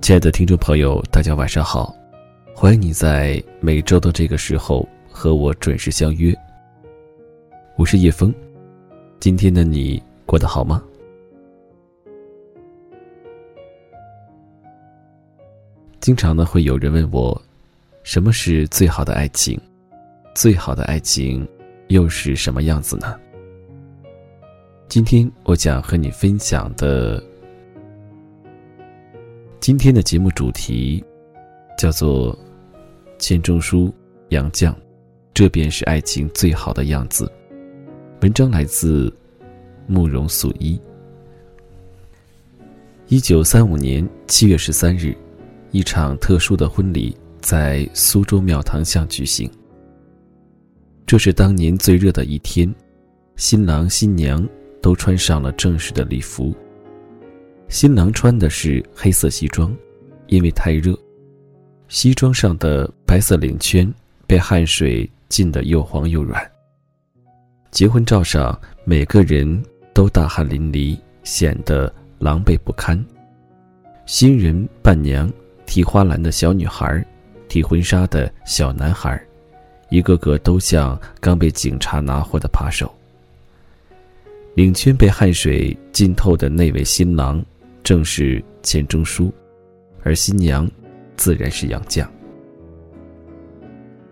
亲爱的听众朋友，大家晚上好，欢迎你在每周的这个时候和我准时相约。我是叶峰，今天的你过得好吗？经常呢会有人问我，什么是最好的爱情？最好的爱情又是什么样子呢？今天我想和你分享的。今天的节目主题叫做钱钟书、杨绛，这便是爱情最好的样子。文章来自慕容素一。一九三五年七月十三日，一场特殊的婚礼在苏州庙堂巷举行。这是当年最热的一天，新郎新娘都穿上了正式的礼服。新郎穿的是黑色西装，因为太热，西装上的白色领圈被汗水浸得又黄又软。结婚照上每个人都大汗淋漓，显得狼狈不堪。新人伴娘、提花篮的小女孩、提婚纱的小男孩，一个个都像刚被警察拿获的扒手。领圈被汗水浸透的那位新郎。正是钱钟书，而新娘自然是杨绛。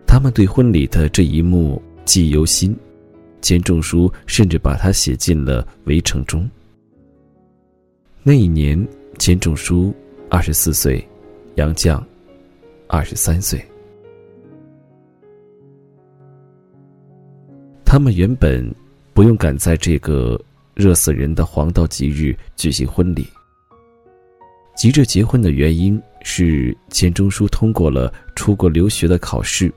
他们对婚礼的这一幕记忆犹新，钱钟书甚至把它写进了《围城》中。那一年，钱钟书二十四岁，杨绛二十三岁。他们原本不用赶在这个热死人的黄道吉日举行婚礼。急着结婚的原因是钱钟书通过了出国留学的考试，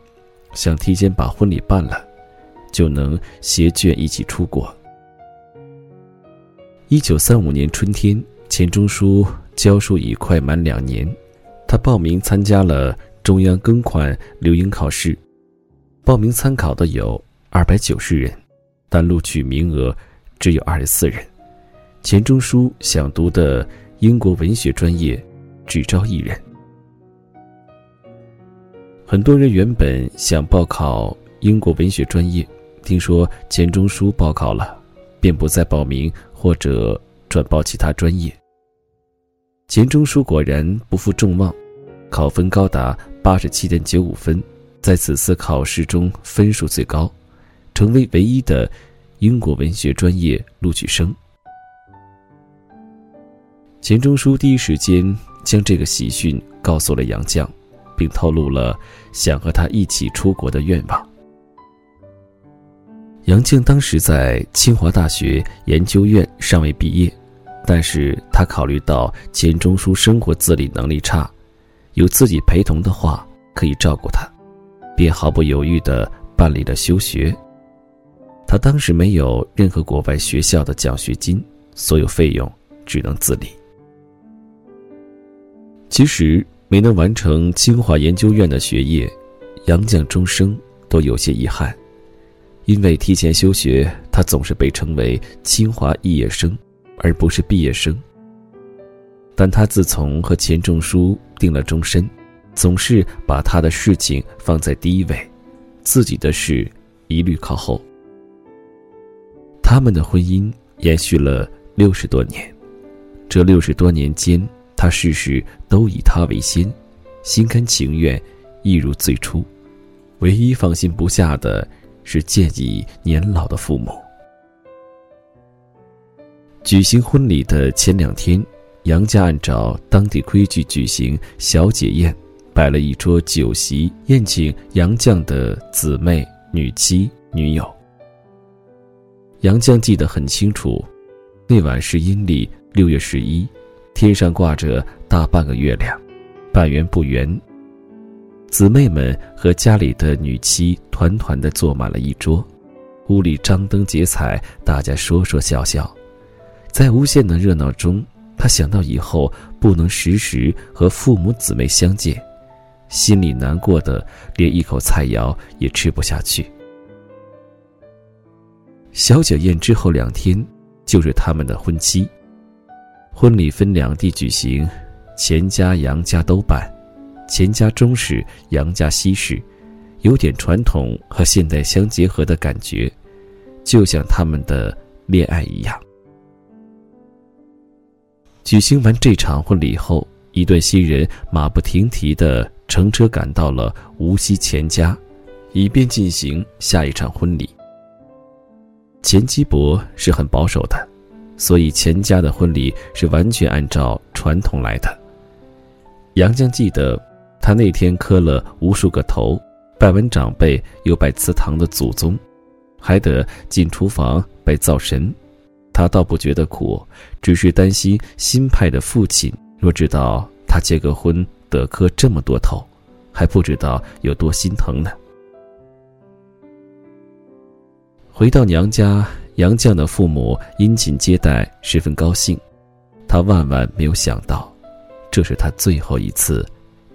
想提前把婚礼办了，就能携眷一起出国。一九三五年春天，钱钟书教书已快满两年，他报名参加了中央庚款留英考试，报名参考的有二百九十人，但录取名额只有二十四人。钱钟书想读的。英国文学专业只招一人。很多人原本想报考英国文学专业，听说钱钟书报考了，便不再报名或者转报其他专业。钱钟书果然不负众望，考分高达八十七点九五分，在此次考试中分数最高，成为唯一的英国文学专业录取生。钱钟书第一时间将这个喜讯告诉了杨绛，并透露了想和他一起出国的愿望。杨绛当时在清华大学研究院尚未毕业，但是他考虑到钱钟书生活自理能力差，有自己陪同的话可以照顾他，便毫不犹豫地办理了休学。他当时没有任何国外学校的奖学金，所有费用只能自理。其实没能完成清华研究院的学业，杨绛终生都有些遗憾。因为提前休学，他总是被称为清华肄业生，而不是毕业生。但他自从和钱钟书定了终身，总是把他的事情放在第一位，自己的事一律靠后。他们的婚姻延续了六十多年，这六十多年间。他事事都以他为先，心甘情愿，一如最初。唯一放心不下的是见已年老的父母。举行婚礼的前两天，杨家按照当地规矩举行小姐宴，摆了一桌酒席，宴请杨绛的姊妹、女妻、女友。杨绛记得很清楚，那晚是阴历六月十一。天上挂着大半个月亮，半圆不圆。姊妹们和家里的女妻团团的坐满了一桌，屋里张灯结彩，大家说说笑笑。在无限的热闹中，他想到以后不能时时和父母姊妹相见，心里难过的连一口菜肴也吃不下去。小酒宴之后两天。就是他们的婚期。婚礼分两地举行，钱家、杨家都办，钱家中式，杨家西式，有点传统和现代相结合的感觉，就像他们的恋爱一样。举行完这场婚礼后，一对新人马不停蹄的乘车赶到了无锡钱家，以便进行下一场婚礼。钱基伯是很保守的，所以钱家的婚礼是完全按照传统来的。杨绛记得，他那天磕了无数个头，拜完长辈又拜祠堂的祖宗，还得进厨房拜灶神。他倒不觉得苦，只是担心新派的父亲若知道他结个婚得磕这么多头，还不知道有多心疼呢。回到娘家，杨绛的父母殷勤接待，十分高兴。他万万没有想到，这是他最后一次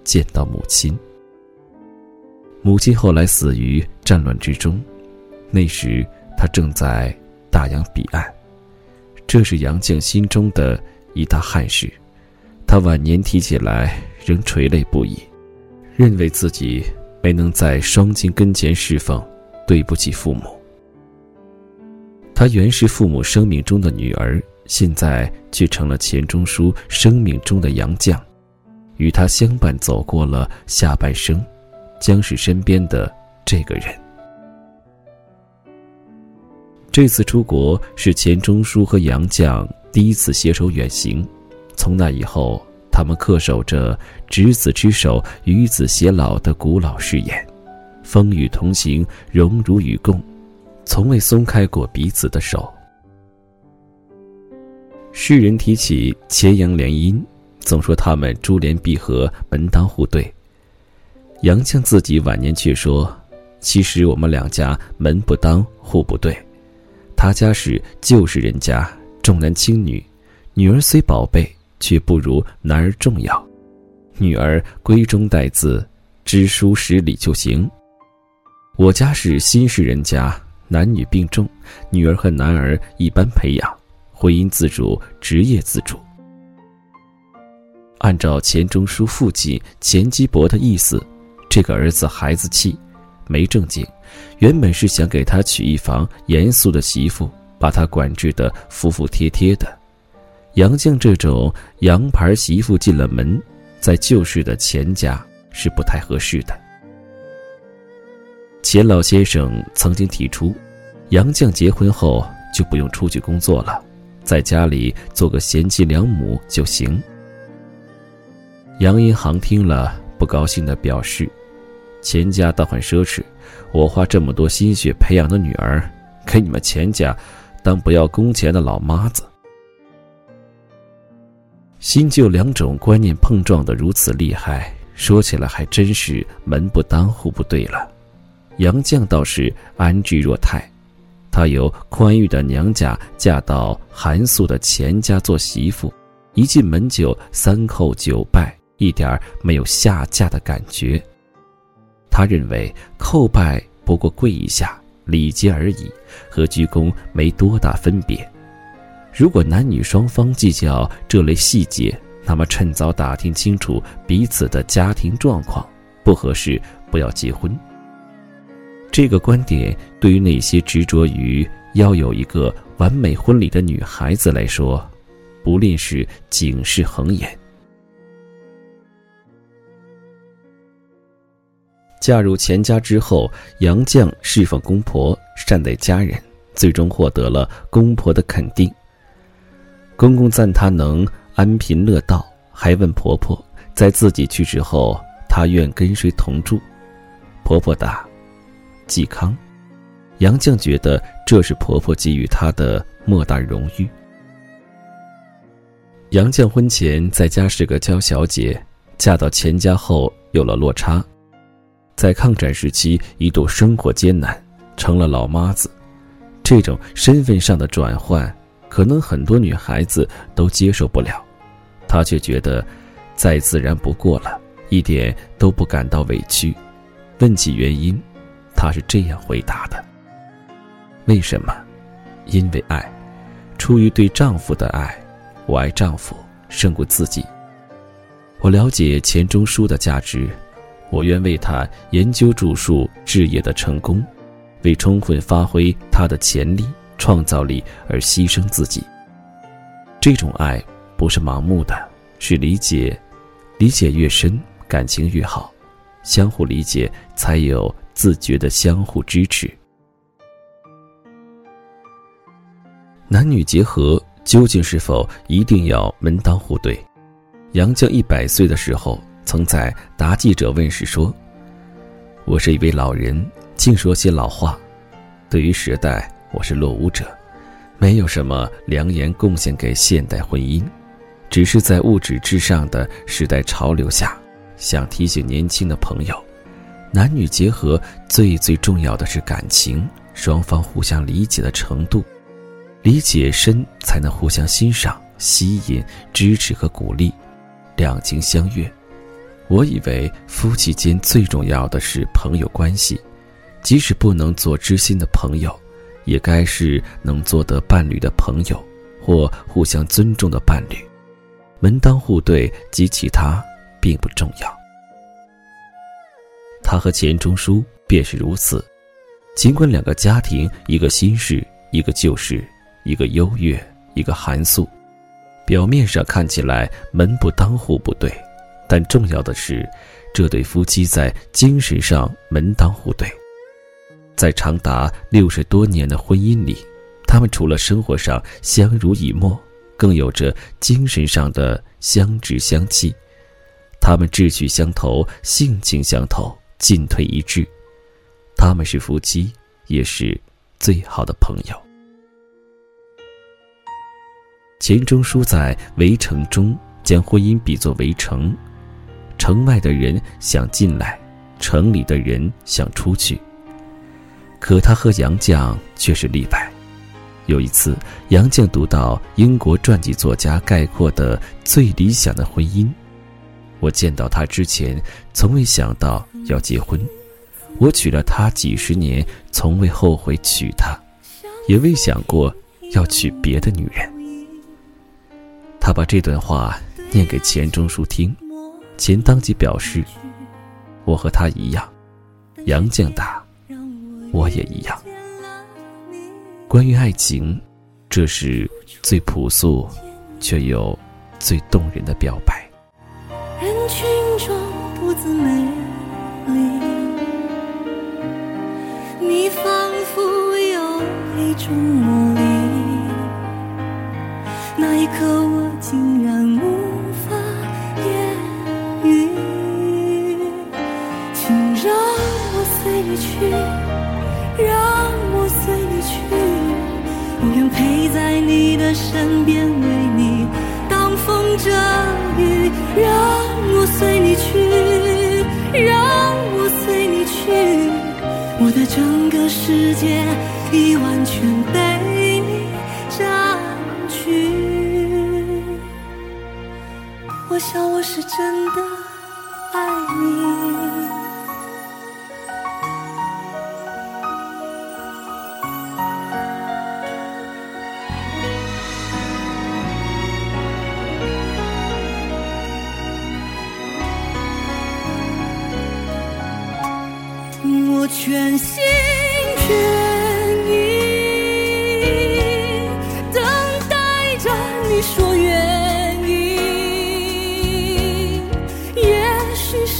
见到母亲。母亲后来死于战乱之中，那时他正在大洋彼岸。这是杨绛心中的一大憾事，他晚年提起来仍垂泪不已，认为自己没能在双亲跟前侍奉，对不起父母。他原是父母生命中的女儿，现在却成了钱钟书生命中的杨绛，与他相伴走过了下半生，将是身边的这个人。这次出国是钱钟书和杨绛第一次携手远行，从那以后，他们恪守着“执子之手，与子偕老”的古老誓言，风雨同行，荣辱与共，从未松开过彼此的手。世人提起钱杨联姻，总说他们珠联璧合，门当户对。杨绛自己晚年却说：“其实我们两家门不当户不对。”他家是旧式人家，重男轻女，女儿虽宝贝，却不如男儿重要。女儿闺中带字，知书识礼就行。我家是新式人家，男女并重，女儿和男儿一般培养，婚姻自主，职业自主。按照钱钟书父亲钱基博的意思，这个儿子孩子气。没正经，原本是想给他娶一房严肃的媳妇，把他管制的服服帖帖的。杨绛这种洋牌媳妇进了门，在旧式的钱家是不太合适的。钱老先生曾经提出，杨绛结婚后就不用出去工作了，在家里做个贤妻良母就行。杨银行听了，不高兴的表示。钱家倒很奢侈，我花这么多心血培养的女儿，给你们钱家当不要工钱的老妈子。新旧两种观念碰撞的如此厉害，说起来还真是门不当户不对了。杨绛倒是安居若泰，她由宽裕的娘家嫁到寒素的钱家做媳妇，一进门就三叩九拜，一点没有下嫁的感觉。他认为叩拜不过跪一下，礼节而已，和鞠躬没多大分别。如果男女双方计较这类细节，那么趁早打听清楚彼此的家庭状况，不合适不要结婚。这个观点对于那些执着于要有一个完美婚礼的女孩子来说，不吝是警示横言。嫁入钱家之后，杨绛侍奉公婆，善待家人，最终获得了公婆的肯定。公公赞她能安贫乐道，还问婆婆，在自己去世后，她愿跟谁同住？婆婆答：嵇康。杨绛觉得这是婆婆给予她的莫大荣誉。杨绛婚前在家是个娇小姐，嫁到钱家后有了落差。在抗战时期，一度生活艰难，成了老妈子，这种身份上的转换，可能很多女孩子都接受不了，她却觉得再自然不过了，一点都不感到委屈。问起原因，她是这样回答的：“为什么？因为爱。出于对丈夫的爱，我爱丈夫胜过自己。我了解钱钟书的价值，我愿为他研究著述事业的成功，为充分发挥他的潜力、创造力而牺牲自己。这种爱不是盲目的，是理解，理解越深，感情越好，相互理解才有自觉的相互支持。男女结合究竟是否一定要门当户对？杨绛一百岁的时候，曾在答记者问时说：“我是一位老人，净说些老话。对于时代，我是落伍者，没有什么良言贡献给现代婚姻，只是在物质至上的时代潮流下，想提醒年轻的朋友，男女结合最最重要的是感情，双方互相理解的程度。”理解深，才能互相欣赏、吸引、支持和鼓励，两情相悦。我以为夫妻间最重要的是朋友关系，即使不能做知心的朋友，也该是能做得伴侣的朋友，或互相尊重的伴侣。门当户对及其他并不重要。他和钱钟书便是如此，尽管两个家庭，一个新式，一个旧式。一个优越，一个寒素，表面上看起来门不当户不对，但重要的是，这对夫妻在精神上门当户对。在长达六十多年的婚姻里，他们除了生活上相濡以沫，更有着精神上的相知相契。他们志趣相投，性情相投，进退一致。他们是夫妻，也是最好的朋友。钱钟书在《围城》中将婚姻比作围城，城外的人想进来，城里的人想出去。可他和杨绛却是例外。有一次，杨绛读到英国传记作家概括的最理想的婚姻，我见到他之前，从未想到要结婚。我娶了她几十年，从未后悔娶她，也未想过要娶别的女人。他把这段话念给钱钟书听，钱当即表示：“我和他一样，杨绛大，我也一样。”关于爱情，这是最朴素，却又最动人的表白。人群中独自美你仿佛有一种魔力，那一刻我。竟然无法言语，请让我随你去，让我随你去，我愿陪在你的身边，为你挡风遮雨。让我随你去，这整个世界已完全被你占据。我想我是真的爱你。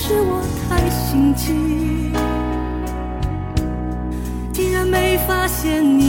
是我太心急，竟然没发现你。